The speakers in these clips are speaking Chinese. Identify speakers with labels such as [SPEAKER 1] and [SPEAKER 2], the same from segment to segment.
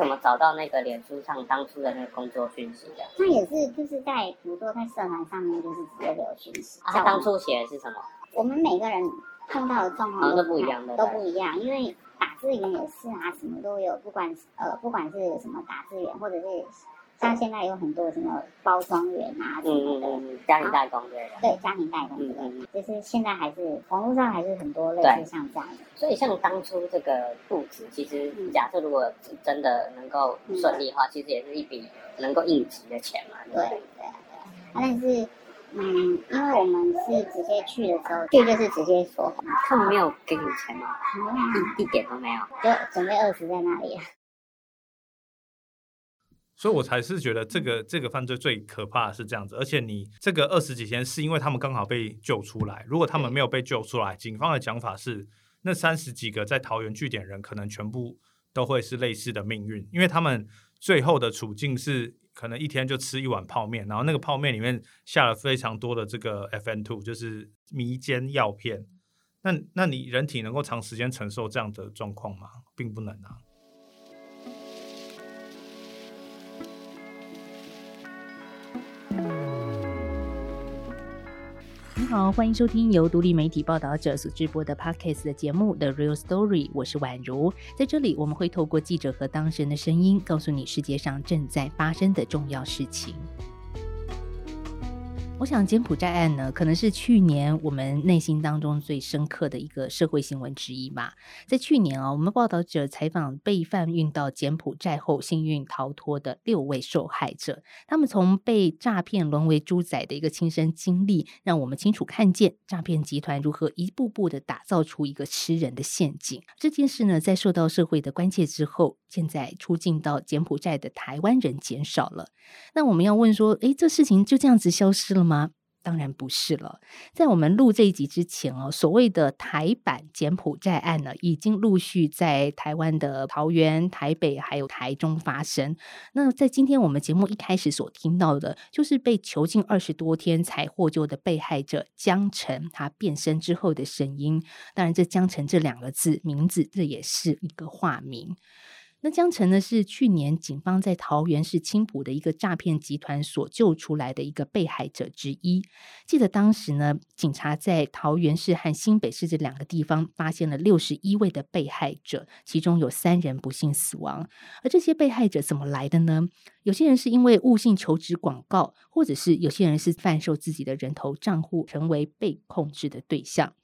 [SPEAKER 1] 怎么找到那个脸书上当初的那个工作讯息的？
[SPEAKER 2] 那也是就是在比如说在社团上面就是直接留讯息。
[SPEAKER 1] 他、啊、当初写的是什么？
[SPEAKER 2] 我们每个人碰到的状况
[SPEAKER 1] 都不一样的，
[SPEAKER 2] 都不一样，因为打字员也是啊，什么都有，不管呃不管是什么打字员或者是。像现在有很多什么包装员啊什么的，
[SPEAKER 1] 家庭代工对的，
[SPEAKER 2] 对家庭代工的，嗯嗯，就是现在还是网络上还是很多类似像这样的。
[SPEAKER 1] 所以像当初这个布置，其实假设如果真的能够顺利的话，嗯、其实也是一笔能够应急的钱嘛。对对对，对啊，
[SPEAKER 2] 但是嗯，因为我们是直接去的时候，去就是直接说，
[SPEAKER 1] 他们没有给你钱吗？一一点都没有，
[SPEAKER 2] 就准备饿死在那里。
[SPEAKER 3] 所以我才是觉得这个这个犯罪最可怕的是这样子，而且你这个二十几天是因为他们刚好被救出来，如果他们没有被救出来，警方的讲法是那三十几个在桃园据点人可能全部都会是类似的命运，因为他们最后的处境是可能一天就吃一碗泡面，然后那个泡面里面下了非常多的这个 FN two，就是迷奸药片。那那你人体能够长时间承受这样的状况吗？并不能啊。
[SPEAKER 4] 好，欢迎收听由独立媒体报道者所直播的 Podcast 的节目《The Real Story》，我是宛如。在这里，我们会透过记者和当事人的声音，告诉你世界上正在发生的重要事情。我想柬埔寨案呢，可能是去年我们内心当中最深刻的一个社会新闻之一吧。在去年啊，我们报道者采访被贩运到柬埔寨后幸运逃脱的六位受害者，他们从被诈骗沦为猪仔的一个亲身经历，让我们清楚看见诈骗集团如何一步步的打造出一个吃人的陷阱。这件事呢，在受到社会的关切之后，现在出境到柬埔寨的台湾人减少了。那我们要问说，诶，这事情就这样子消失了吗？吗？当然不是了。在我们录这一集之前哦，所谓的台版柬埔寨案呢，已经陆续在台湾的桃园、台北还有台中发生。那在今天我们节目一开始所听到的，就是被囚禁二十多天才获救的被害者江晨，他变身之后的声音。当然，这江晨这两个字名字，这也是一个化名。那江城呢，是去年警方在桃园市青埔的一个诈骗集团所救出来的一个被害者之一。记得当时呢，警察在桃园市和新北市这两个地方发现了六十一位的被害者，其中有三人不幸死亡。而这些被害者怎么来的呢？有些人是因为误信求职广告，或者是有些人是贩售自己的人头账户，成为被控制的对象。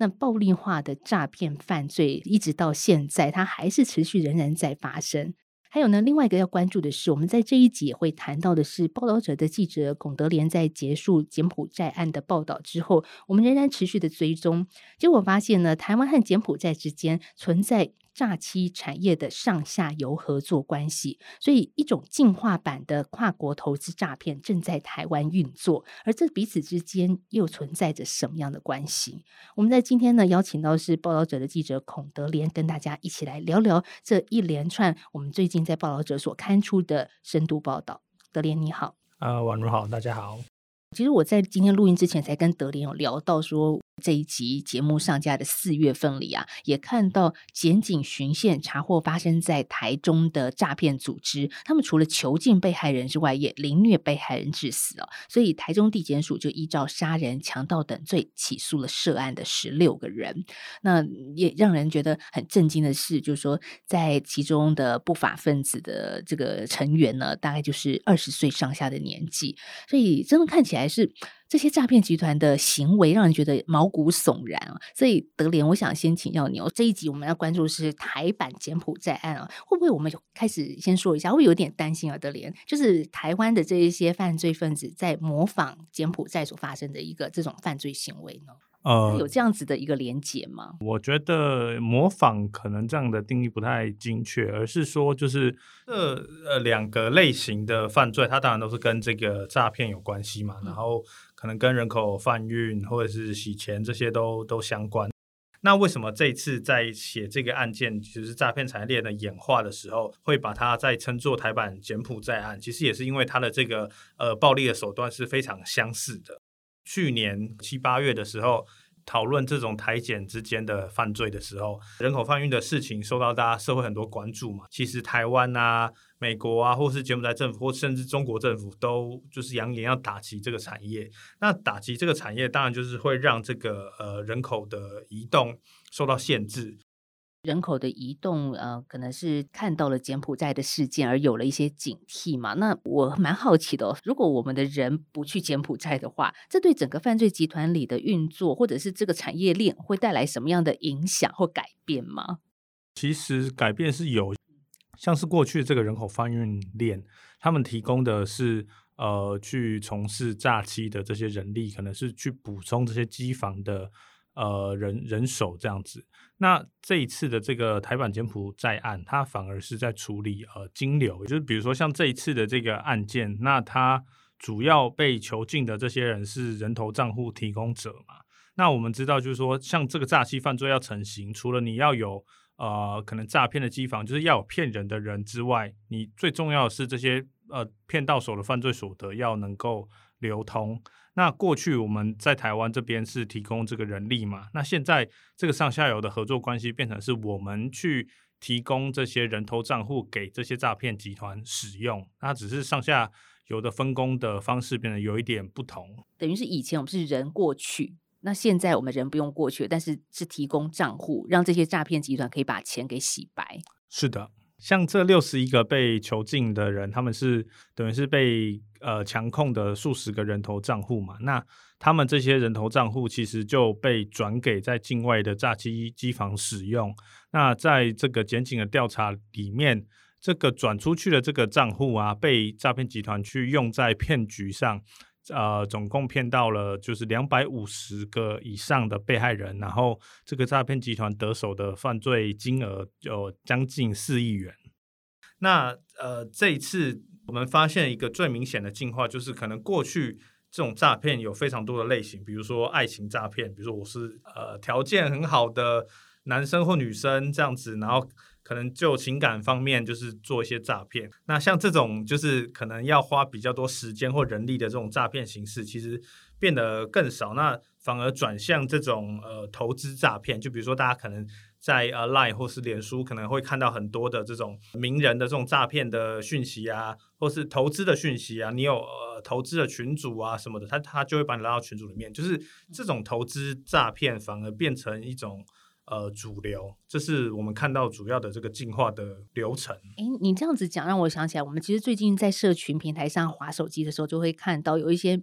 [SPEAKER 4] 那暴力化的诈骗犯罪一直到现在，它还是持续仍然在发生。还有呢，另外一个要关注的是，我们在这一集也会谈到的是，报道者的记者龚德莲在结束柬埔寨案的报道之后，我们仍然持续的追踪，结果发现呢，台湾和柬埔寨之间存在。诈欺产业的上下游合作关系，所以一种进化版的跨国投资诈骗正在台湾运作，而这彼此之间又存在着什么样的关系？我们在今天呢，邀请到是报道者的记者孔德连，跟大家一起来聊聊这一连串我们最近在报道者所刊出的深度报道。德连你好，
[SPEAKER 3] 啊、呃，宛如好，大家好。
[SPEAKER 4] 其实我在今天录音之前才跟德连有聊到说。这一集节目上架的四月份里啊，也看到检警巡线查获发生在台中的诈骗组织，他们除了囚禁被害人之外，也凌虐被害人致死哦。所以台中地检署就依照杀人、强盗等罪起诉了涉案的十六个人。那也让人觉得很震惊的是，就是说在其中的不法分子的这个成员呢，大概就是二十岁上下的年纪，所以真的看起来是。这些诈骗集团的行为让人觉得毛骨悚然啊！所以德连，我想先请教你哦，这一集我们要关注的是台版柬埔寨案啊，会不会我们开始先说一下？会有点担心啊，德连，就是台湾的这一些犯罪分子在模仿柬埔寨所发生的一个这种犯罪行为呢？呃，有这样子的一个连结吗？
[SPEAKER 3] 我觉得模仿可能这样的定义不太精确，而是说就是这呃两个类型的犯罪，它当然都是跟这个诈骗有关系嘛，然后可能跟人口贩运或者是洗钱这些都都相关。那为什么这次在写这个案件，就是诈骗产业链的演化的时候，会把它再称作台版柬埔寨案？其实也是因为它的这个呃暴力的手段是非常相似的。去年七八月的时候，讨论这种台检之间的犯罪的时候，人口贩运的事情受到大家社会很多关注嘛。其实台湾啊、美国啊，或是柬埔寨政府，或甚至中国政府，都就是扬言要打击这个产业。那打击这个产业，当然就是会让这个呃人口的移动受到限制。
[SPEAKER 4] 人口的移动，呃，可能是看到了柬埔寨的事件而有了一些警惕嘛。那我蛮好奇的哦，如果我们的人不去柬埔寨的话，这对整个犯罪集团里的运作，或者是这个产业链，会带来什么样的影响或改变吗？
[SPEAKER 3] 其实改变是有，像是过去这个人口贩运链，他们提供的是呃去从事诈欺的这些人力，可能是去补充这些机房的。呃，人人手这样子，那这一次的这个台版柬埔寨案，它反而是在处理呃金流，就是比如说像这一次的这个案件，那它主要被囚禁的这些人是人头账户提供者嘛？那我们知道，就是说像这个诈欺犯罪要成型，除了你要有呃可能诈骗的机房，就是要有骗人的人之外，你最重要的是这些呃骗到手的犯罪所得要能够流通。那过去我们在台湾这边是提供这个人力嘛？那现在这个上下游的合作关系变成是我们去提供这些人头账户给这些诈骗集团使用，那只是上下游的分工的方式变得有一点不同。
[SPEAKER 4] 等于是以前我们是人过去，那现在我们人不用过去，但是是提供账户，让这些诈骗集团可以把钱给洗白。
[SPEAKER 3] 是的。像这六十一个被囚禁的人，他们是等于是被呃强控的数十个人头账户嘛？那他们这些人头账户其实就被转给在境外的诈欺机房使用。那在这个检警的调查里面，这个转出去的这个账户啊，被诈骗集团去用在骗局上。呃，总共骗到了就是两百五十个以上的被害人，然后这个诈骗集团得手的犯罪金额有将近四亿元。那呃，这一次我们发现一个最明显的进化，就是可能过去这种诈骗有非常多的类型，比如说爱情诈骗，比如说我是呃条件很好的男生或女生这样子，然后。可能就情感方面，就是做一些诈骗。那像这种就是可能要花比较多时间或人力的这种诈骗形式，其实变得更少。那反而转向这种呃投资诈骗。就比如说大家可能在呃 Line 或是脸书可能会看到很多的这种名人的这种诈骗的讯息啊，或是投资的讯息啊。你有呃投资的群组啊什么的，他他就会把你拉到群组里面。就是这种投资诈骗反而变成一种。呃，主流，这是我们看到主要的这个进化的流程。
[SPEAKER 4] 哎，你这样子讲，让我想起来，我们其实最近在社群平台上划手机的时候，就会看到有一些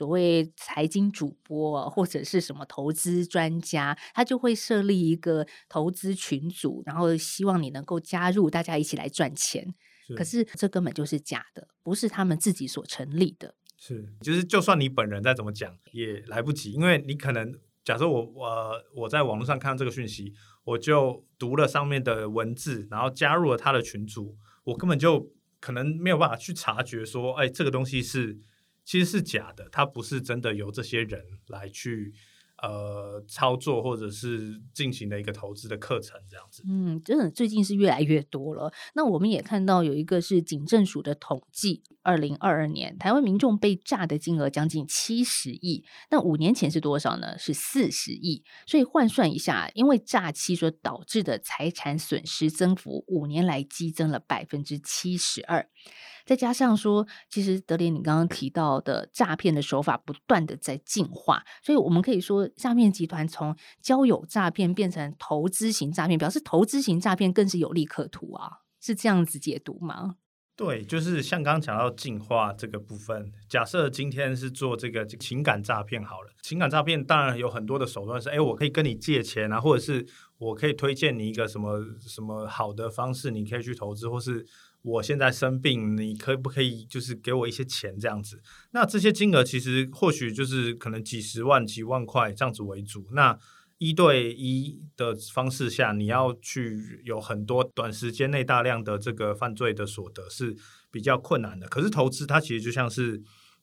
[SPEAKER 4] 所谓财经主播或者是什么投资专家，他就会设立一个投资群组，然后希望你能够加入，大家一起来赚钱。是。可是这根本就是假的，不是他们自己所成立的。
[SPEAKER 3] 是，就是就算你本人再怎么讲，也来不及，因为你可能。假设我我我在网络上看到这个讯息，我就读了上面的文字，然后加入了他的群组，我根本就可能没有办法去察觉说，哎，这个东西是其实是假的，它不是真的由这些人来去。呃，操作或者是进行的一个投资的课程，这样子。
[SPEAKER 4] 嗯，真的最近是越来越多了。那我们也看到有一个是警政署的统计，二零二二年台湾民众被诈的金额将近七十亿，那五年前是多少呢？是四十亿。所以换算一下，因为诈欺所导致的财产损失增幅，五年来激增了百分之七十二。再加上说，其实德林你刚刚提到的诈骗的手法不断的在进化，所以我们可以说，诈骗集团从交友诈骗变成投资型诈骗，表示投资型诈骗更是有利可图啊，是这样子解读吗？
[SPEAKER 3] 对，就是像刚刚讲到进化这个部分，假设今天是做这个情感诈骗好了，情感诈骗当然有很多的手段是，哎，我可以跟你借钱啊，或者是我可以推荐你一个什么什么好的方式，你可以去投资，或是。我现在生病，你可不可以就是给我一些钱这样子？那这些金额其实或许就是可能几十万、几万块这样子为主。那一对一的方式下，你要去有很多短时间内大量的这个犯罪的所得是比较困难的。可是投资它其实就像是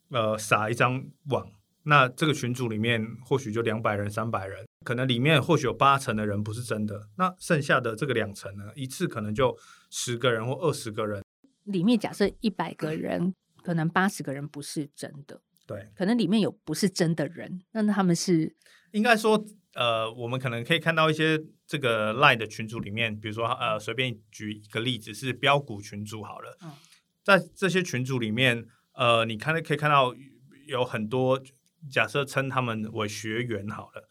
[SPEAKER 3] 呃撒一张网，那这个群组里面或许就两百人、三百人。可能里面或许有八成的人不是真的，那剩下的这个两成呢，一次可能就十个人或二十个人。
[SPEAKER 4] 里面假设一百个人，可能八十个人不是真的。
[SPEAKER 3] 对，
[SPEAKER 4] 可能里面有不是真的人，那他们是
[SPEAKER 3] 应该说呃，我们可能可以看到一些这个 LINE 的群组里面，比如说呃，随便举一个例子是标股群组好了，嗯、在这些群组里面，呃，你看可以看到有很多假设称他们为学员好了，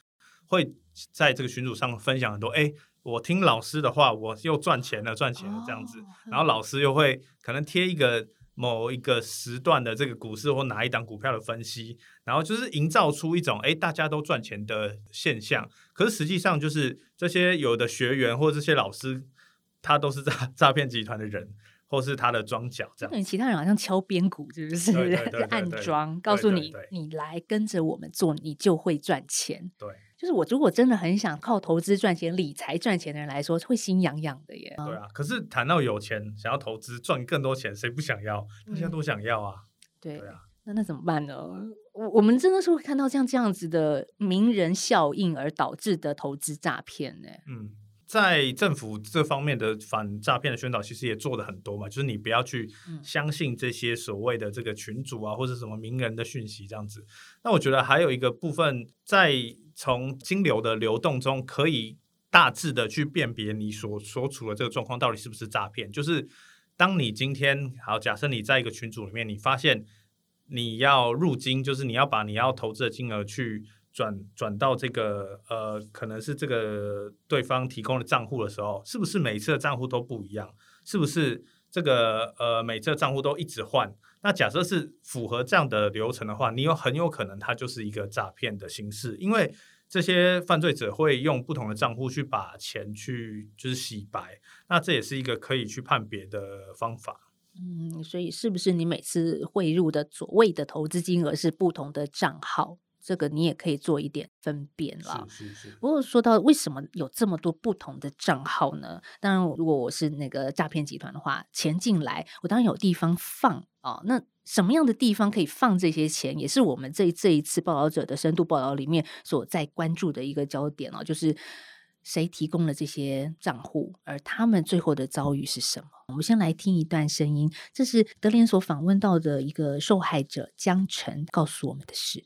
[SPEAKER 3] 会在这个群组上分享很多，哎，我听老师的话，我又赚钱了，赚钱了这样子，哦、然后老师又会可能贴一个。某一个时段的这个股市或哪一档股票的分析，然后就是营造出一种哎，大家都赚钱的现象。可是实际上就是这些有的学员或这些老师，他都是诈诈骗集团的人，或是他的装脚这样。
[SPEAKER 4] 其他人好像敲边鼓，是不是？
[SPEAKER 3] 对对 对对对
[SPEAKER 4] 暗装告诉你，你来跟着我们做，你就会赚钱。
[SPEAKER 3] 对。
[SPEAKER 4] 就是我如果真的很想靠投资赚钱、理财赚钱的人来说，会心痒痒的耶。
[SPEAKER 3] 对啊，可是谈到有钱，想要投资赚更多钱，谁不想要？大家都想要啊。
[SPEAKER 4] 对，
[SPEAKER 3] 对啊，
[SPEAKER 4] 那那怎么办呢？我我们真的是会看到像这样子的名人效应而导致的投资诈骗呢？
[SPEAKER 3] 嗯。在政府这方面的反诈骗的宣导，其实也做的很多嘛，就是你不要去相信这些所谓的这个群主啊，或者什么名人的讯息这样子。那我觉得还有一个部分，在从金流的流动中，可以大致的去辨别你所所处的这个状况到底是不是诈骗。就是当你今天好，假设你在一个群组里面，你发现你要入金，就是你要把你要投资的金额去。转转到这个呃，可能是这个对方提供的账户的时候，是不是每次的账户都不一样？是不是这个呃，每次的账户都一直换？那假设是符合这样的流程的话，你有很有可能它就是一个诈骗的形式，因为这些犯罪者会用不同的账户去把钱去就是洗白，那这也是一个可以去判别的方法。
[SPEAKER 4] 嗯，所以是不是你每次汇入的所谓的投资金额是不同的账号？这个你也可以做一点分辨了。
[SPEAKER 3] 是是是。
[SPEAKER 4] 不过说到为什么有这么多不同的账号呢？当然，如果我是那个诈骗集团的话，钱进来，我当然有地方放哦。那什么样的地方可以放这些钱，也是我们这这一次报道者的深度报道里面所在关注的一个焦点哦。就是谁提供了这些账户，而他们最后的遭遇是什么？我们先来听一段声音，这是德联所访问到的一个受害者江晨告诉我们的事。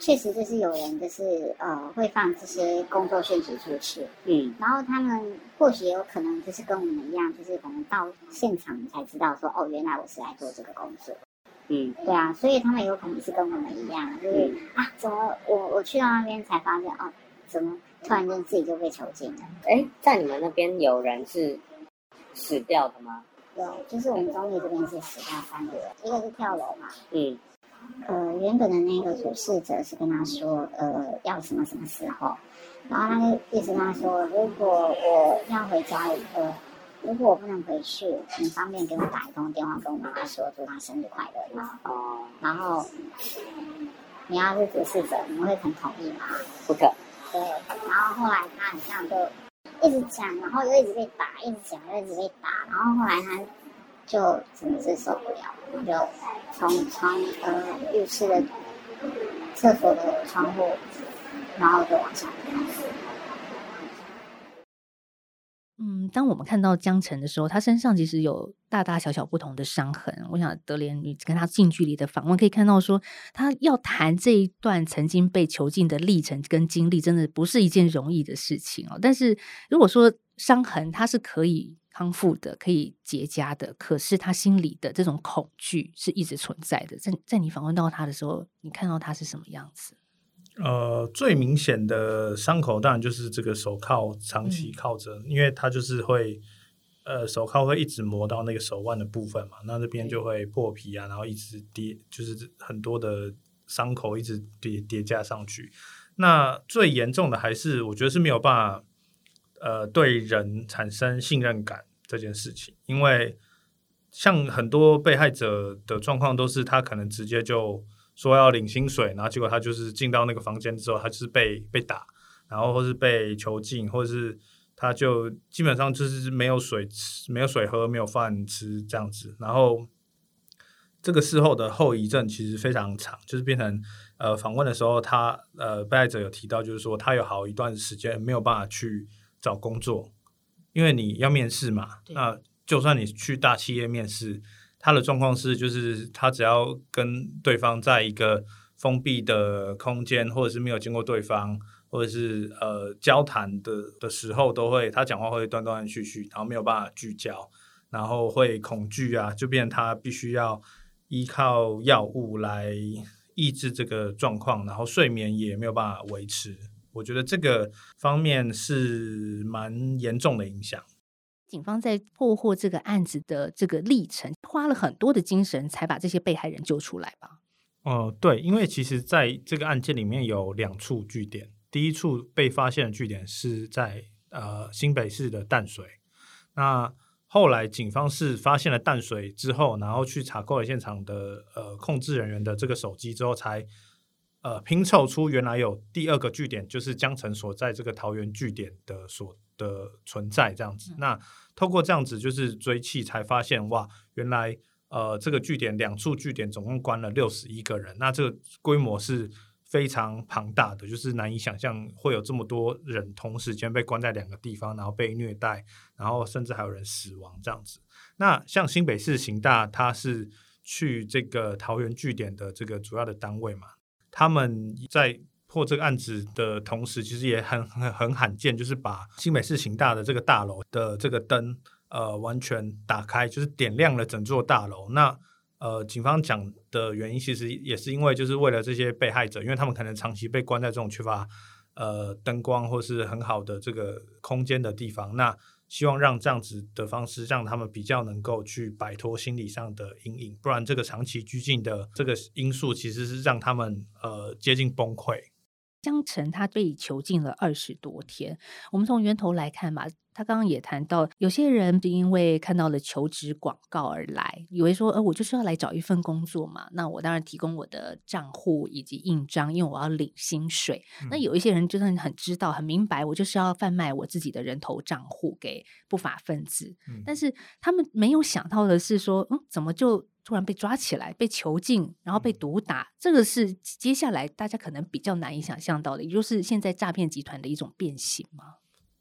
[SPEAKER 2] 确实，就是有人就是呃会放这些工作讯息出去，嗯，然后他们或许也有可能就是跟我们一样，就是可能到现场才知道说，哦，原来我是来做这个工作，嗯，对啊，所以他们有可能是跟我们一样，就是、嗯、啊，怎么我我去到那边才发现，哦，怎么突然间自己就被囚禁了？
[SPEAKER 1] 哎，在你们那边有人是死掉的吗？
[SPEAKER 2] 有，就是我们中立这边是死掉三个人，一个是跳楼嘛，
[SPEAKER 1] 嗯。
[SPEAKER 2] 呃，原本的那个主事者是跟他说，呃，要什么什么时候，然后他就一直跟他说，如果我要回家，呃，如果我不能回去，你方便给我打一通电话跟我妈妈说，祝她生日快乐吗？哦，然后你要是主事者，你会很同意吗？
[SPEAKER 1] 不可。
[SPEAKER 2] 对，然后后来他好像就一直讲，然后又一直被打，一直讲又一直被打，然后后来他。就真的是受不了，就从窗呃浴室的厕所的窗户，然后就往下。
[SPEAKER 4] 嗯，当我们看到江晨的时候，他身上其实有大大小小不同的伤痕。我想德莲，你跟他近距离的访问，可以看到说，他要谈这一段曾经被囚禁的历程跟经历，真的不是一件容易的事情哦。但是如果说伤痕，它是可以。康复的可以结痂的，可是他心里的这种恐惧是一直存在的。在在你访问到他的时候，你看到他是什么样子？
[SPEAKER 3] 呃，最明显的伤口当然就是这个手铐长期铐着，嗯、因为他就是会呃手铐会一直磨到那个手腕的部分嘛，那这边就会破皮啊，然后一直叠，就是很多的伤口一直叠叠加上去。那最严重的还是我觉得是没有办法。呃，对人产生信任感这件事情，因为像很多被害者的状况，都是他可能直接就说要领薪水，然后结果他就是进到那个房间之后，他就是被被打，然后或是被囚禁，或者是他就基本上就是没有水吃，没有水喝，没有饭吃这样子，然后这个事后的后遗症其实非常长，就是变成呃访问的时候，他呃被害者有提到，就是说他有好一段时间没有办法去。找工作，因为你要面试嘛。那就算你去大企业面试，他的状况是，就是他只要跟对方在一个封闭的空间，或者是没有经过对方，或者是呃交谈的的时候，都会他讲话会断断续续，然后没有办法聚焦，然后会恐惧啊，就变成他必须要依靠药物来抑制这个状况，然后睡眠也没有办法维持。我觉得这个方面是蛮严重的影响。
[SPEAKER 4] 警方在破获这个案子的这个历程，花了很多的精神才把这些被害人救出来吧？
[SPEAKER 3] 哦、呃，对，因为其实在这个案件里面有两处据点，第一处被发现的据点是在呃新北市的淡水。那后来警方是发现了淡水之后，然后去查扣了现场的呃控制人员的这个手机之后，才呃拼凑出原来有第二个据点，就是江城所在这个桃园据点的所。的存在这样子，那透过这样子就是追气，才发现哇，原来呃这个据点两处据点总共关了六十一个人，那这个规模是非常庞大的，就是难以想象会有这么多人同时间被关在两个地方，然后被虐待，然后甚至还有人死亡这样子。那像新北市刑大，它是去这个桃园据点的这个主要的单位嘛，他们在。破这个案子的同时，其实也很很很罕见，就是把新北市刑大的这个大楼的这个灯，呃，完全打开，就是点亮了整座大楼。那呃，警方讲的原因，其实也是因为就是为了这些被害者，因为他们可能长期被关在这种缺乏呃灯光或是很好的这个空间的地方，那希望让这样子的方式，让他们比较能够去摆脱心理上的阴影，不然这个长期拘禁的这个因素，其实是让他们呃接近崩溃。
[SPEAKER 4] 江城他被囚禁了二十多天。我们从源头来看嘛，他刚刚也谈到，有些人是因为看到了求职广告而来，以为说，呃，我就是要来找一份工作嘛。那我当然提供我的账户以及印章，因为我要领薪水。嗯、那有一些人真的很知道、很明白，我就是要贩卖我自己的人头账户给不法分子。嗯、但是他们没有想到的是说，嗯，怎么就？突然被抓起来，被囚禁，然后被毒打，这个是接下来大家可能比较难以想象到的，也就是现在诈骗集团的一种变形嘛？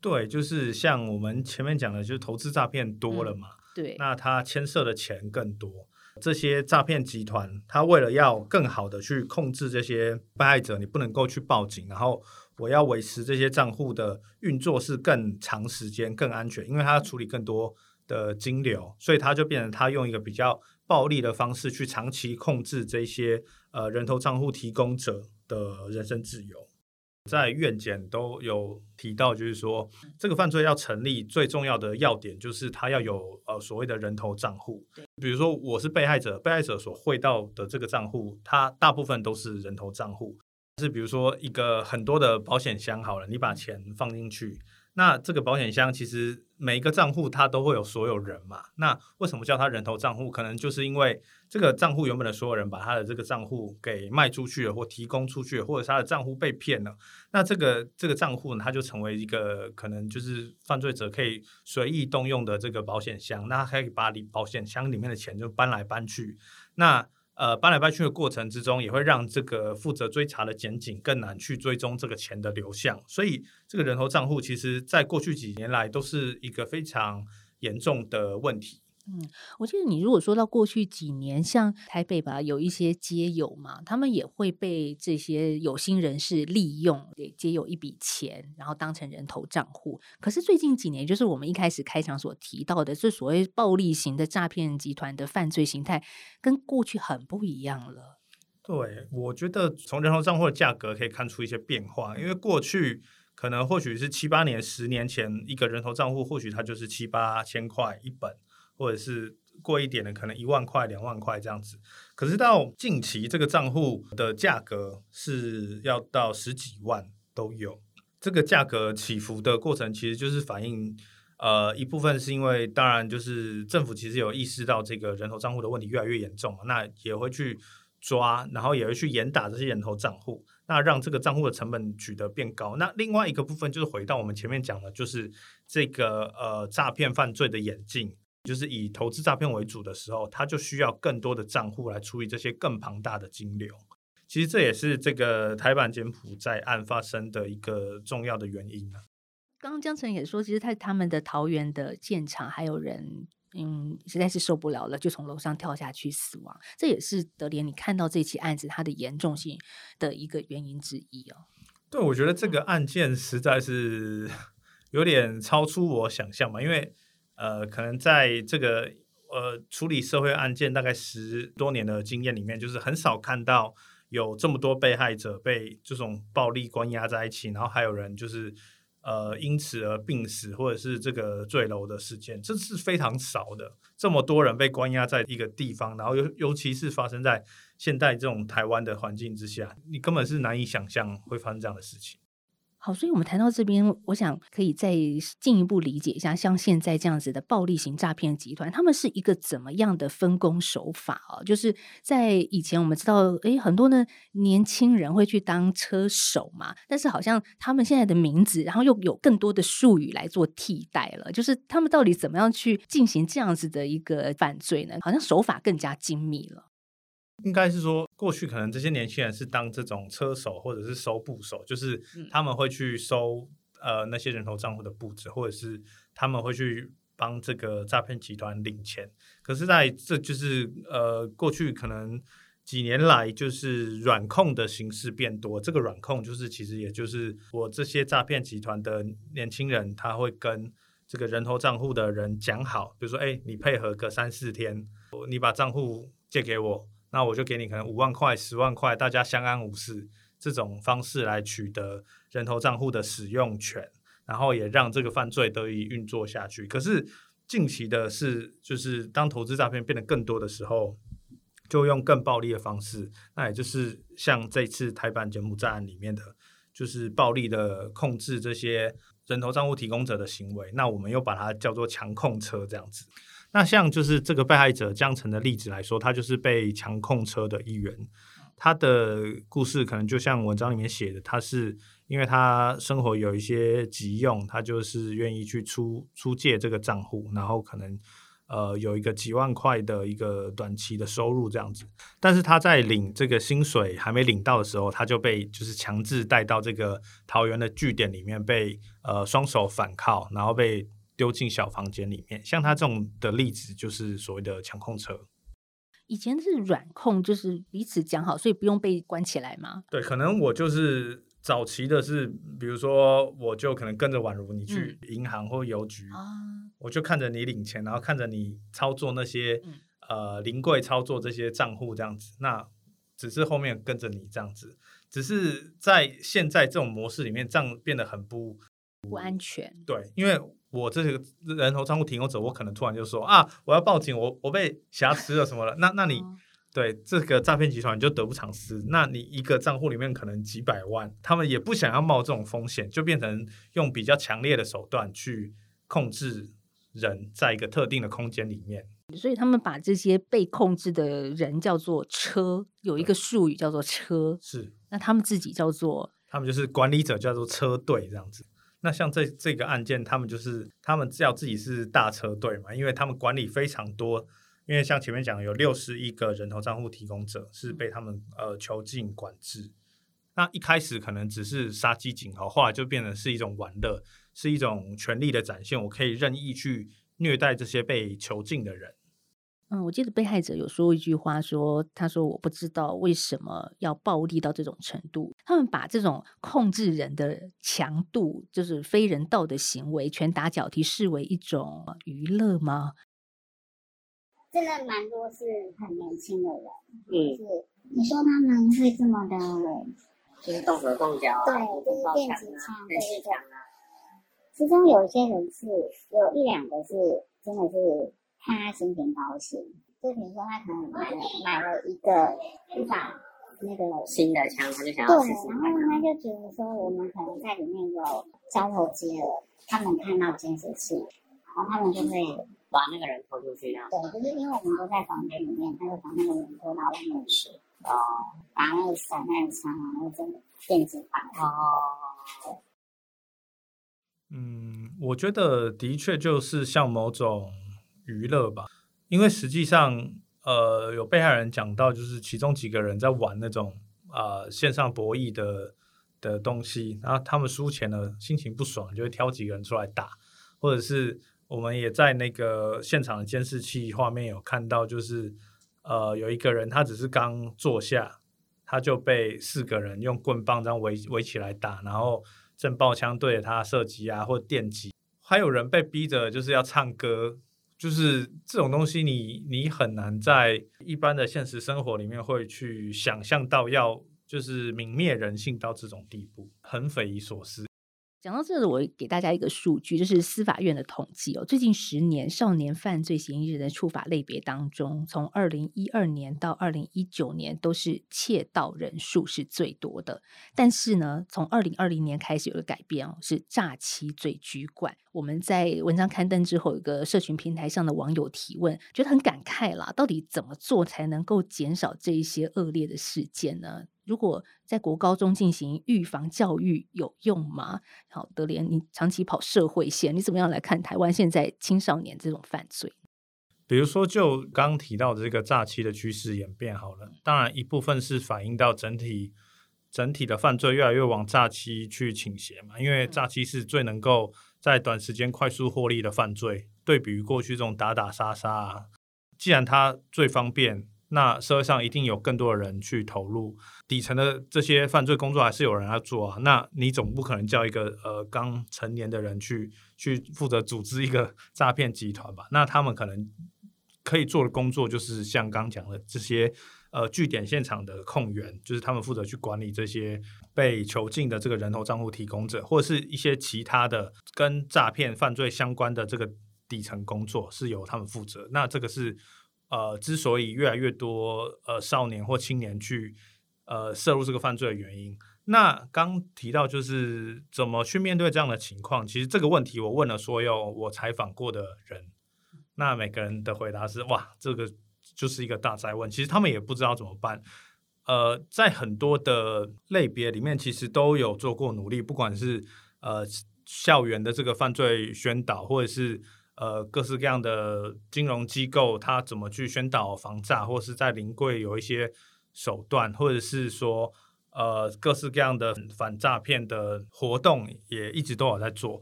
[SPEAKER 3] 对，就是像我们前面讲的，就是投资诈骗多了嘛，
[SPEAKER 4] 嗯、对，
[SPEAKER 3] 那他牵涉的钱更多。这些诈骗集团，他为了要更好的去控制这些被害者，你不能够去报警，然后我要维持这些账户的运作是更长时间、更安全，因为他要处理更多的金流，所以他就变成他用一个比较。暴力的方式去长期控制这些呃人头账户提供者的人身自由，在院检都有提到，就是说这个犯罪要成立，最重要的要点就是他要有呃所谓的人头账户。比如说我是被害者，被害者所汇到的这个账户，它大部分都是人头账户。是比如说一个很多的保险箱好了，你把钱放进去。那这个保险箱其实每一个账户它都会有所有人嘛？那为什么叫它人头账户？可能就是因为这个账户原本的所有人把他的这个账户给卖出去了，或提供出去，或者他的账户被骗了。那这个这个账户呢，它就成为一个可能就是犯罪者可以随意动用的这个保险箱。那他可以把里保险箱里面的钱就搬来搬去。那呃，搬来搬去的过程之中，也会让这个负责追查的检警更难去追踪这个钱的流向。所以，这个人头账户其实在过去几年来都是一个非常严重的问题。
[SPEAKER 4] 嗯，我记得你如果说到过去几年，像台北吧，有一些街友嘛，他们也会被这些有心人士利用，给街友一笔钱，然后当成人头账户。可是最近几年，就是我们一开始开场所提到的，这所谓暴力型的诈骗集团的犯罪形态，跟过去很不一样了。
[SPEAKER 3] 对，我觉得从人头账户的价格可以看出一些变化，因为过去可能或许是七八年、十年前，一个人头账户或许它就是七八千块一本。或者是贵一点的，可能一万块、两万块这样子。可是到近期，这个账户的价格是要到十几万都有。这个价格起伏的过程，其实就是反映，呃，一部分是因为，当然就是政府其实有意识到这个人头账户的问题越来越严重，那也会去抓，然后也会去严打这些人头账户，那让这个账户的成本取得变高。那另外一个部分就是回到我们前面讲的，就是这个呃诈骗犯罪的演进。就是以投资诈骗为主的时候，他就需要更多的账户来处理这些更庞大的金流。其实这也是这个台版柬埔寨案发生的一个重要的原因啊。
[SPEAKER 4] 刚刚江晨也说，其实在他们的桃园的现场，还有人嗯实在是受不了了，就从楼上跳下去死亡。这也是德联你看到这起案子它的严重性的一个原因之一哦。
[SPEAKER 3] 对，我觉得这个案件实在是 有点超出我想象嘛，因为呃，可能在这个呃处理社会案件大概十多年的经验里面，就是很少看到有这么多被害者被这种暴力关押在一起，然后还有人就是呃因此而病死，或者是这个坠楼的事件，这是非常少的。这么多人被关押在一个地方，然后尤尤其是发生在现代这种台湾的环境之下，你根本是难以想象会发生这样的事情。
[SPEAKER 4] 好，所以我们谈到这边，我想可以再进一步理解一下，像现在这样子的暴力型诈骗集团，他们是一个怎么样的分工手法啊？就是在以前我们知道，诶，很多的年轻人会去当车手嘛，但是好像他们现在的名字，然后又有更多的术语来做替代了，就是他们到底怎么样去进行这样子的一个犯罪呢？好像手法更加精密了。
[SPEAKER 3] 应该是说，过去可能这些年轻人是当这种车手或者是收部手，就是他们会去收呃那些人头账户的布置，或者是他们会去帮这个诈骗集团领钱。可是在这就是呃过去可能几年来，就是软控的形式变多。这个软控就是其实也就是我这些诈骗集团的年轻人，他会跟这个人头账户的人讲好，比如说，哎，你配合个三四天，你把账户借给我。那我就给你可能五万块、十万块，大家相安无事这种方式来取得人头账户的使用权，然后也让这个犯罪得以运作下去。可是近期的是，就是当投资诈骗变得更多的时候，就用更暴力的方式，那也就是像这次台版柬埔寨案里面的，就是暴力的控制这些人头账户提供者的行为。那我们又把它叫做强控车这样子。那像就是这个被害者江城的例子来说，他就是被强控车的一员。他的故事可能就像文章里面写的，他是因为他生活有一些急用，他就是愿意去出出借这个账户，然后可能呃有一个几万块的一个短期的收入这样子。但是他在领这个薪水还没领到的时候，他就被就是强制带到这个桃园的据点里面被，被呃双手反铐，然后被。丢进小房间里面，像他这种的例子，就是所谓的强控车。
[SPEAKER 4] 以前是软控，就是彼此讲好，所以不用被关起来嘛？
[SPEAKER 3] 对，可能我就是早期的是，比如说，我就可能跟着宛如你去银行或邮局，嗯、我就看着你领钱，然后看着你操作那些、嗯、呃临柜操作这些账户这样子。那只是后面跟着你这样子，只是在现在这种模式里面，这样变得很不
[SPEAKER 4] 不安全。
[SPEAKER 3] 对，因为。我这个人头账户提供者，我可能突然就说啊，我要报警，我我被挟持了什么了？那那你对这个诈骗集团你就得不偿失。那你一个账户里面可能几百万，他们也不想要冒这种风险，就变成用比较强烈的手段去控制人，在一个特定的空间里面。
[SPEAKER 4] 所以他们把这些被控制的人叫做车，有一个术语叫做车。
[SPEAKER 3] 是，
[SPEAKER 4] 那他们自己叫做，
[SPEAKER 3] 他们就是管理者叫做车队这样子。那像这这个案件，他们就是他们叫自己是大车队嘛，因为他们管理非常多，因为像前面讲有六十一个人头账户提供者是被他们呃囚禁管制。那一开始可能只是杀鸡儆猴，后来就变成是一种玩乐，是一种权力的展现，我可以任意去虐待这些被囚禁的人。
[SPEAKER 4] 嗯，我记得被害者有说一句话说，说他说我不知道为什么要暴力到这种程度。他们把这种控制人的强度，就是非人道的行为，拳打脚踢视为一种娱乐吗？
[SPEAKER 2] 真的蛮多是很年轻的人，嗯，是你说他们会这么的，
[SPEAKER 1] 就是动手动脚，
[SPEAKER 2] 对，就是电子枪，对对对。其中有一些人是有一两个是真的是。他心情高兴，就比如说他可能买了买了一个一把那个
[SPEAKER 1] 新的枪，他就想要试试。
[SPEAKER 2] 对，然后他就觉得说，我们可能在里面有交头接耳，他们看到监视器，然后他们就会
[SPEAKER 1] 把那个人拖出去。
[SPEAKER 2] 对，就是因为我们都在房间里面，他就把那个人拖到外面去，
[SPEAKER 1] 哦，
[SPEAKER 2] 把那个散弹枪啊，然后就电子弹。哦。
[SPEAKER 3] 嗯，我觉得的确就是像某种。娱乐吧，因为实际上，呃，有被害人讲到，就是其中几个人在玩那种呃线上博弈的的东西，然后他们输钱了，心情不爽，就会挑几个人出来打，或者是我们也在那个现场的监视器画面有看到，就是呃有一个人他只是刚坐下，他就被四个人用棍棒这样围围起来打，然后震爆枪对着他射击啊，或电击，还有人被逼着就是要唱歌，就是这种东西你，你很难在一般的现实生活里面会去想象到要就是泯灭人性到这种地步，很匪夷所思。
[SPEAKER 4] 讲到这里，我给大家一个数据，就是司法院的统计哦。最近十年少年犯罪嫌疑人的处罚类别当中，从二零一二年到二零一九年都是窃盗人数是最多的。但是呢，从二零二零年开始有了改变哦，是诈欺罪居冠。我们在文章刊登之后，有个社群平台上的网友提问，觉得很感慨啦。到底怎么做才能够减少这一些恶劣的事件呢？如果在国高中进行预防教育有用吗？好，德莲，你长期跑社会线，你怎么样来看台湾现在青少年这种犯罪？
[SPEAKER 3] 比如说，就刚刚提到的这个诈欺的趋势演变，好了，当然一部分是反映到整体整体的犯罪越来越往诈欺去倾斜嘛，因为诈欺是最能够在短时间快速获利的犯罪，对比于过去这种打打杀杀啊，既然它最方便。那社会上一定有更多的人去投入底层的这些犯罪工作，还是有人要做啊？那你总不可能叫一个呃刚成年的人去去负责组织一个 诈骗集团吧？那他们可能可以做的工作就是像刚讲的这些呃据点现场的控员，就是他们负责去管理这些被囚禁的这个人头账户提供者，或者是一些其他的跟诈骗犯罪相关的这个底层工作是由他们负责。那这个是。呃，之所以越来越多呃少年或青年去呃涉入这个犯罪的原因，那刚提到就是怎么去面对这样的情况。其实这个问题我问了所有我采访过的人，那每个人的回答是：哇，这个就是一个大哉问。其实他们也不知道怎么办。呃，在很多的类别里面，其实都有做过努力，不管是呃校园的这个犯罪宣导，或者是。呃，各式各样的金融机构，它怎么去宣导防诈，或者是在临柜有一些手段，或者是说，呃，各式各样的反诈骗的活动，也一直都有在做。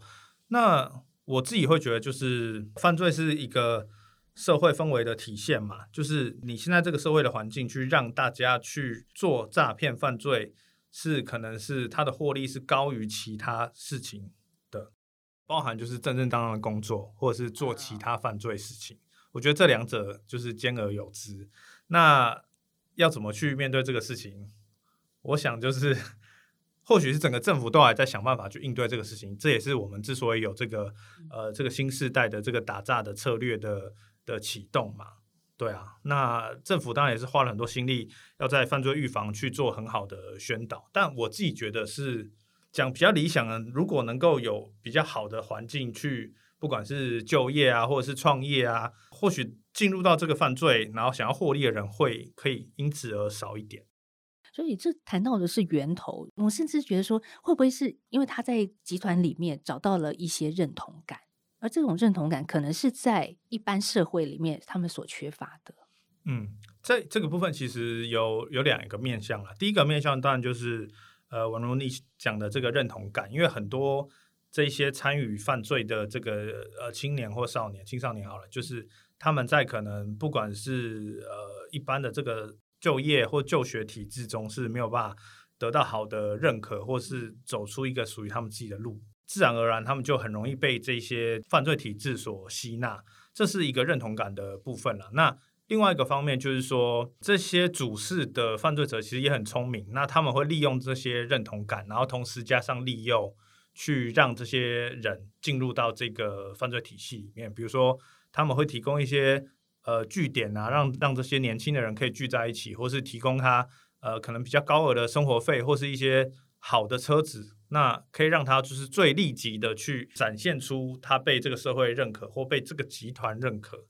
[SPEAKER 3] 那我自己会觉得，就是犯罪是一个社会氛围的体现嘛，就是你现在这个社会的环境，去让大家去做诈骗犯罪，是可能是它的获利是高于其他事情。包含就是正正当当的工作，或者是做其他犯罪事情，我觉得这两者就是兼而有之。那要怎么去面对这个事情？我想就是，或许是整个政府都还在想办法去应对这个事情。这也是我们之所以有这个呃这个新时代的这个打诈的策略的的启动嘛。对啊，那政府当然也是花了很多心力，要在犯罪预防去做很好的宣导。但我自己觉得是。讲比较理想的，如果能够有比较好的环境去，不管是就业啊，或者是创业啊，或许进入到这个犯罪，然后想要获利的人会可以因此而少一点。
[SPEAKER 4] 所以这谈到的是源头，我甚至觉得说，会不会是因为他在集团里面找到了一些认同感，而这种认同感可能是在一般社会里面他们所缺乏的。
[SPEAKER 3] 嗯，在这个部分其实有有两个面向了，第一个面向当然就是。呃，宛如你讲的这个认同感，因为很多这些参与犯罪的这个呃青年或少年、青少年好了，就是他们在可能不管是呃一般的这个就业或就学体制中是没有办法得到好的认可，或是走出一个属于他们自己的路，自然而然他们就很容易被这些犯罪体制所吸纳，这是一个认同感的部分了。那另外一个方面就是说，这些主事的犯罪者其实也很聪明，那他们会利用这些认同感，然后同时加上利诱，去让这些人进入到这个犯罪体系里面。比如说，他们会提供一些呃据点啊，让让这些年轻的人可以聚在一起，或是提供他呃可能比较高额的生活费，或是一些好的车子，那可以让他就是最立即的去展现出他被这个社会认可或被这个集团认可。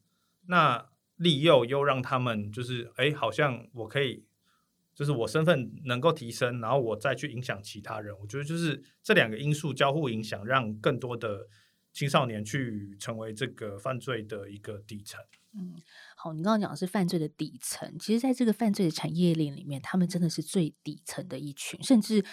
[SPEAKER 3] 那利诱又让他们就是哎，好像我可以，就是我身份能够提升，然后我再去影响其他人。我觉得就是这两个因素交互影响，让更多的青少年去成为这个犯罪的一个底层。
[SPEAKER 4] 嗯，好，你刚刚讲的是犯罪的底层，其实在这个犯罪的产业链里面，他们真的是最底层的一群，甚至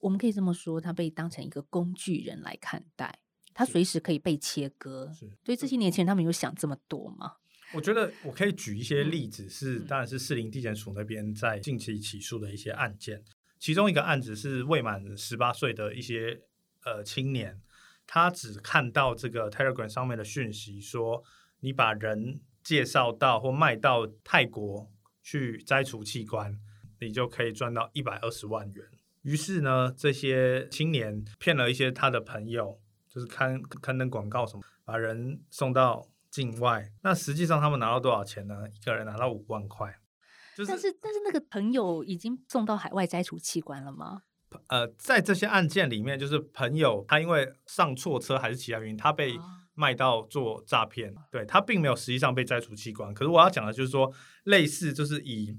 [SPEAKER 4] 我们可以这么说，他被当成一个工具人来看待，他随时可以被切割。所以这些年轻人，他们有想这么多吗？
[SPEAKER 3] 我觉得我可以举一些例子是，是当然是士林地检署那边在近期起诉的一些案件。其中一个案子是未满十八岁的一些呃青年，他只看到这个 Telegram 上面的讯息，说你把人介绍到或卖到泰国去摘除器官，你就可以赚到一百二十万元。于是呢，这些青年骗了一些他的朋友，就是刊刊登广告什么，把人送到境外。那实际上他们拿到多少钱呢？一个人拿到五万块。
[SPEAKER 4] 就是、但是，但是那个朋友已经送到海外摘除器官了吗？
[SPEAKER 3] 呃，在这些案件里面，就是朋友他因为上错车还是其他原因，他被卖到做诈骗，啊、对他并没有实际上被摘除器官。可是我要讲的就是说，类似就是以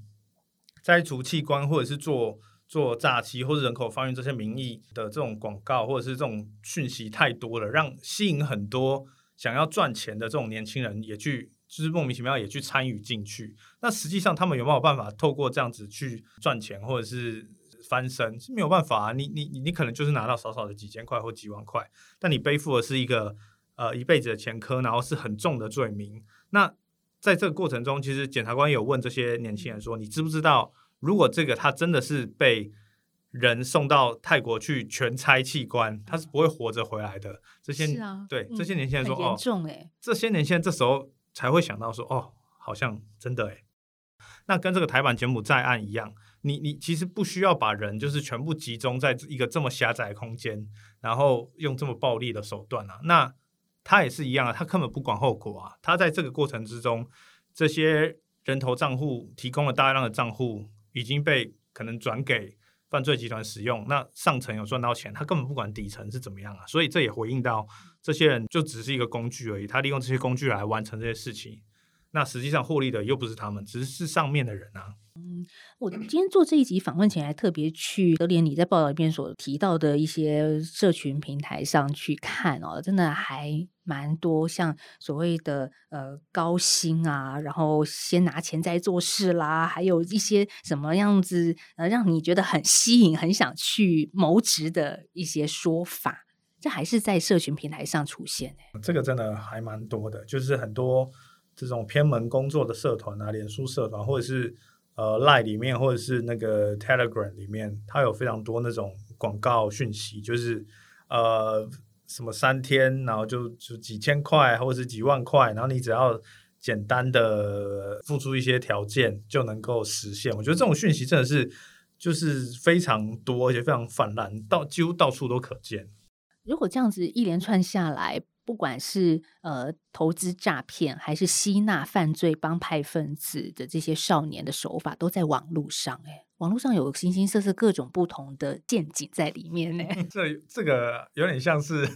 [SPEAKER 3] 摘除器官或者是做做诈欺或者人口贩运这些名义的这种广告或者是这种讯息太多了，让吸引很多想要赚钱的这种年轻人也去。就是莫名其妙也去参与进去，那实际上他们有没有办法透过这样子去赚钱或者是翻身？是没有办法啊！你你你可能就是拿到少少的几千块或几万块，但你背负的是一个呃一辈子的前科，然后是很重的罪名。那在这个过程中，其实检察官有问这些年轻人说：“你知不知道，如果这个他真的是被人送到泰国去全拆器官，他是不会活着回来的？”这些、啊、对、嗯、这些年轻人说：“哦，这些年轻人这时候。”才会想到说哦，好像真的诶。那跟这个台版柬埔寨案一样，你你其实不需要把人就是全部集中在一个这么狭窄的空间，然后用这么暴力的手段啊。那他也是一样啊，他根本不管后果啊。他在这个过程之中，这些人头账户提供了大量的账户已经被可能转给犯罪集团使用，那上层有赚到钱，他根本不管底层是怎么样啊。所以这也回应到。这些人就只是一个工具而已，他利用这些工具来完成这些事情。那实际上获利的又不是他们，只是是上面的人啊。
[SPEAKER 4] 嗯，我今天做这一集访问前，还特别去德联你在报道里面所提到的一些社群平台上去看哦，真的还蛮多，像所谓的呃高薪啊，然后先拿钱再做事啦，还有一些什么样子呃让你觉得很吸引、很想去谋职的一些说法。这还是在社群平台上出现诶，
[SPEAKER 3] 这个真的还蛮多的，就是很多这种偏门工作的社团啊，脸书社团，或者是呃 Line 里面，或者是那个 Telegram 里面，它有非常多那种广告讯息，就是呃什么三天，然后就就几千块，或者是几万块，然后你只要简单的付出一些条件就能够实现。我觉得这种讯息真的是就是非常多，而且非常泛滥，到几乎到处都可见。
[SPEAKER 4] 如果这样子一连串下来，不管是呃投资诈骗，还是吸纳犯罪帮派分子的这些少年的手法，都在网络上哎，网络上有形形色色各种不同的陷阱在里面呢。
[SPEAKER 3] 这这个有点像是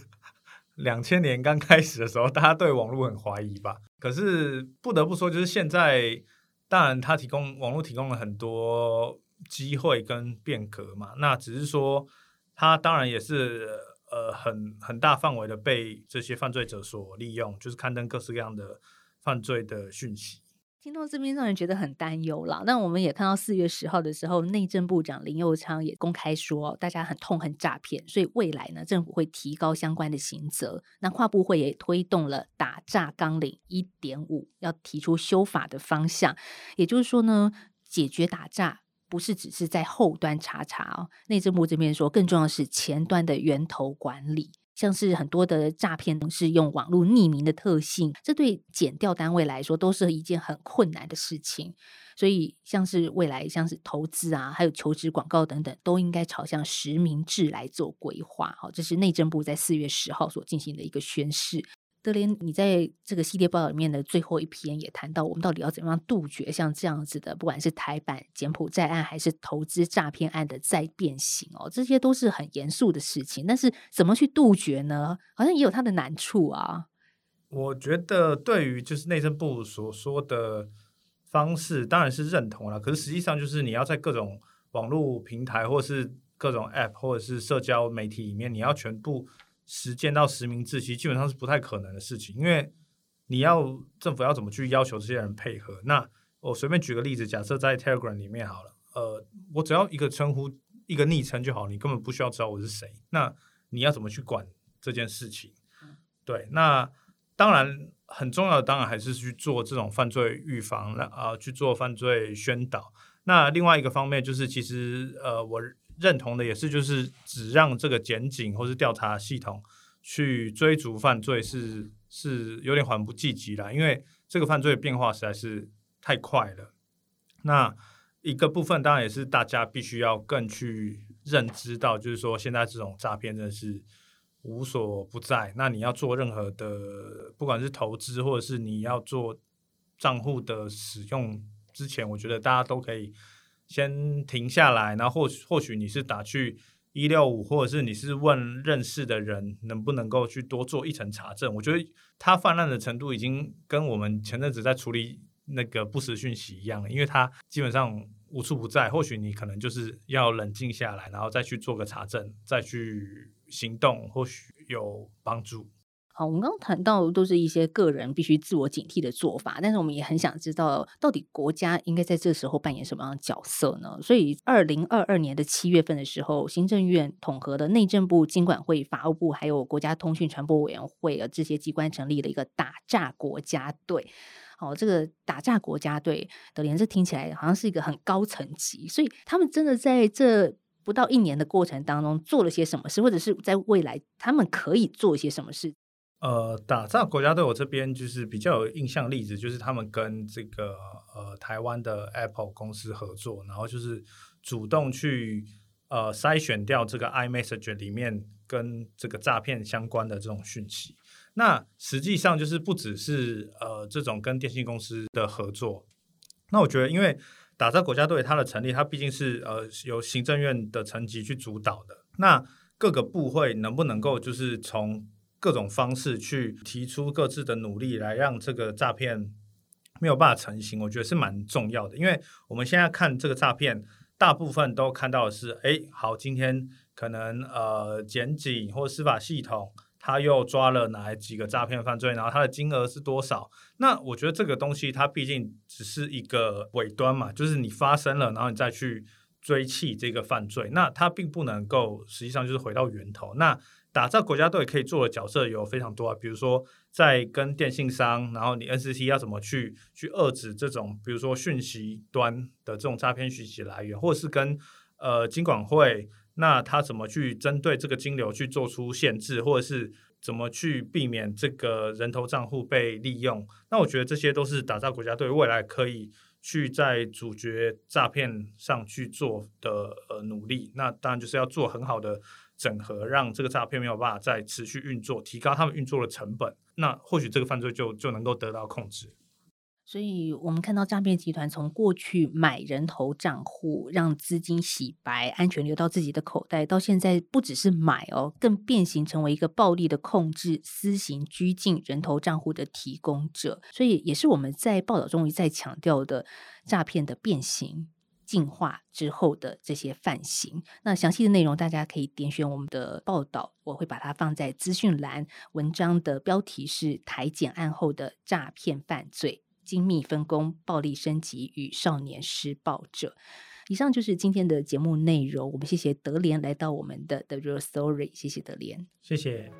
[SPEAKER 3] 两千年刚开始的时候，大家对网络很怀疑吧？可是不得不说，就是现在，当然它提供网络提供了很多机会跟变革嘛。那只是说，它当然也是。呃，很很大范围的被这些犯罪者所利用，就是刊登各式各样的犯罪的讯息。
[SPEAKER 4] 听到这边，让人觉得很担忧了。那我们也看到四月十号的时候，内政部长林佑昌也公开说，大家很痛恨诈骗，所以未来呢，政府会提高相关的刑责。那跨部会也推动了打诈纲领一点五，要提出修法的方向。也就是说呢，解决打诈。不是只是在后端查查哦，内政部这边说，更重要的是前端的源头管理，像是很多的诈骗是用网络匿名的特性，这对检调单位来说都是一件很困难的事情。所以，像是未来像是投资啊，还有求职广告等等，都应该朝向实名制来做规划。好，这是内政部在四月十号所进行的一个宣示。德联，你在这个系列报道里面的最后一篇也谈到，我们到底要怎么样杜绝像这样子的，不管是台版柬埔寨案还是投资诈骗案的再变形哦，这些都是很严肃的事情。但是怎么去杜绝呢？好像也有它的难处啊。
[SPEAKER 3] 我觉得对于就是内政部所说的方式，当然是认同了。可是实际上就是你要在各种网络平台，或是各种 App，或者是社交媒体里面，你要全部。实践到实名制，其实基本上是不太可能的事情，因为你要政府要怎么去要求这些人配合？那我随便举个例子，假设在 Telegram 里面好了，呃，我只要一个称呼，一个昵称就好，你根本不需要知道我是谁。那你要怎么去管这件事情？对，那当然很重要的，当然还是去做这种犯罪预防，那啊去做犯罪宣导。那另外一个方面就是，其实呃，我认同的也是，就是只让这个检警或是调查系统去追逐犯罪是是有点缓不济急了，因为这个犯罪变化实在是太快了。那一个部分当然也是大家必须要更去认知到，就是说现在这种诈骗真的是无所不在。那你要做任何的，不管是投资或者是你要做账户的使用。之前我觉得大家都可以先停下来，然后或许或许你是打去一六五，或者是你是问认识的人，能不能够去多做一层查证？我觉得它泛滥的程度已经跟我们前阵子在处理那个不实讯息一样了，因为它基本上无处不在。或许你可能就是要冷静下来，然后再去做个查证，再去行动，或许有帮助。
[SPEAKER 4] 好，我们刚刚谈到都是一些个人必须自我警惕的做法，但是我们也很想知道，到底国家应该在这时候扮演什么样的角色呢？所以，二零二二年的七月份的时候，行政院统合的内政部、经管会、法务部，还有国家通讯传播委员会啊，这些机关成立了一个打诈国家队。好，这个打诈国家队，的连，这听起来好像是一个很高层级，所以他们真的在这不到一年的过程当中做了些什么事，或者是在未来他们可以做一些什么事？
[SPEAKER 3] 呃，打造国家队，我这边就是比较有印象例子，就是他们跟这个呃台湾的 Apple 公司合作，然后就是主动去呃筛选掉这个 iMessage 里面跟这个诈骗相关的这种讯息。那实际上就是不只是呃这种跟电信公司的合作。那我觉得，因为打造国家队它的成立，它毕竟是呃由行政院的层级去主导的。那各个部会能不能够就是从各种方式去提出各自的努力，来让这个诈骗没有办法成型，我觉得是蛮重要的。因为我们现在看这个诈骗，大部分都看到的是，哎，好，今天可能呃，检警或司法系统他又抓了哪几个诈骗犯罪，然后他的金额是多少？那我觉得这个东西它毕竟只是一个尾端嘛，就是你发生了，然后你再去追缉这个犯罪，那它并不能够实际上就是回到源头。那打造国家队可以做的角色有非常多啊，比如说在跟电信商，然后你 NCC 要怎么去去遏制这种，比如说讯息端的这种诈骗讯息来源，或者是跟呃金管会，那他怎么去针对这个金流去做出限制，或者是怎么去避免这个人头账户被利用？那我觉得这些都是打造国家队未来可以去在主角诈骗上去做的呃努力。那当然就是要做很好的。整合让这个诈骗没有办法再持续运作，提高他们运作的成本，那或许这个犯罪就就能够得到控制。
[SPEAKER 4] 所以，我们看到诈骗集团从过去买人头账户，让资金洗白，安全流到自己的口袋，到现在不只是买哦，更变形成为一个暴力的控制、私刑拘禁人头账户的提供者。所以，也是我们在报道中一再强调的诈骗的变形。进化之后的这些犯行，那详细的内容大家可以点选我们的报道，我会把它放在资讯栏。文章的标题是“台检案后的诈骗犯罪精密分工、暴力升级与少年施暴者”。以上就是今天的节目内容。我们谢谢德莲来到我们的 The Real Story，谢谢德莲，
[SPEAKER 3] 谢谢。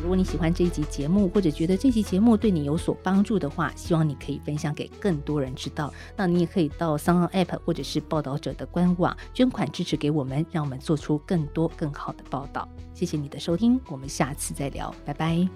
[SPEAKER 4] 如果你喜欢这一集节目或者觉得这集节目对你有所帮助的话希望你可以分享给更多人知道。那你也可以到 sonn app 或者是报道者的官网捐款支持给我们让我们做出更多更好的报道。谢谢你的收听我们下次再聊拜拜。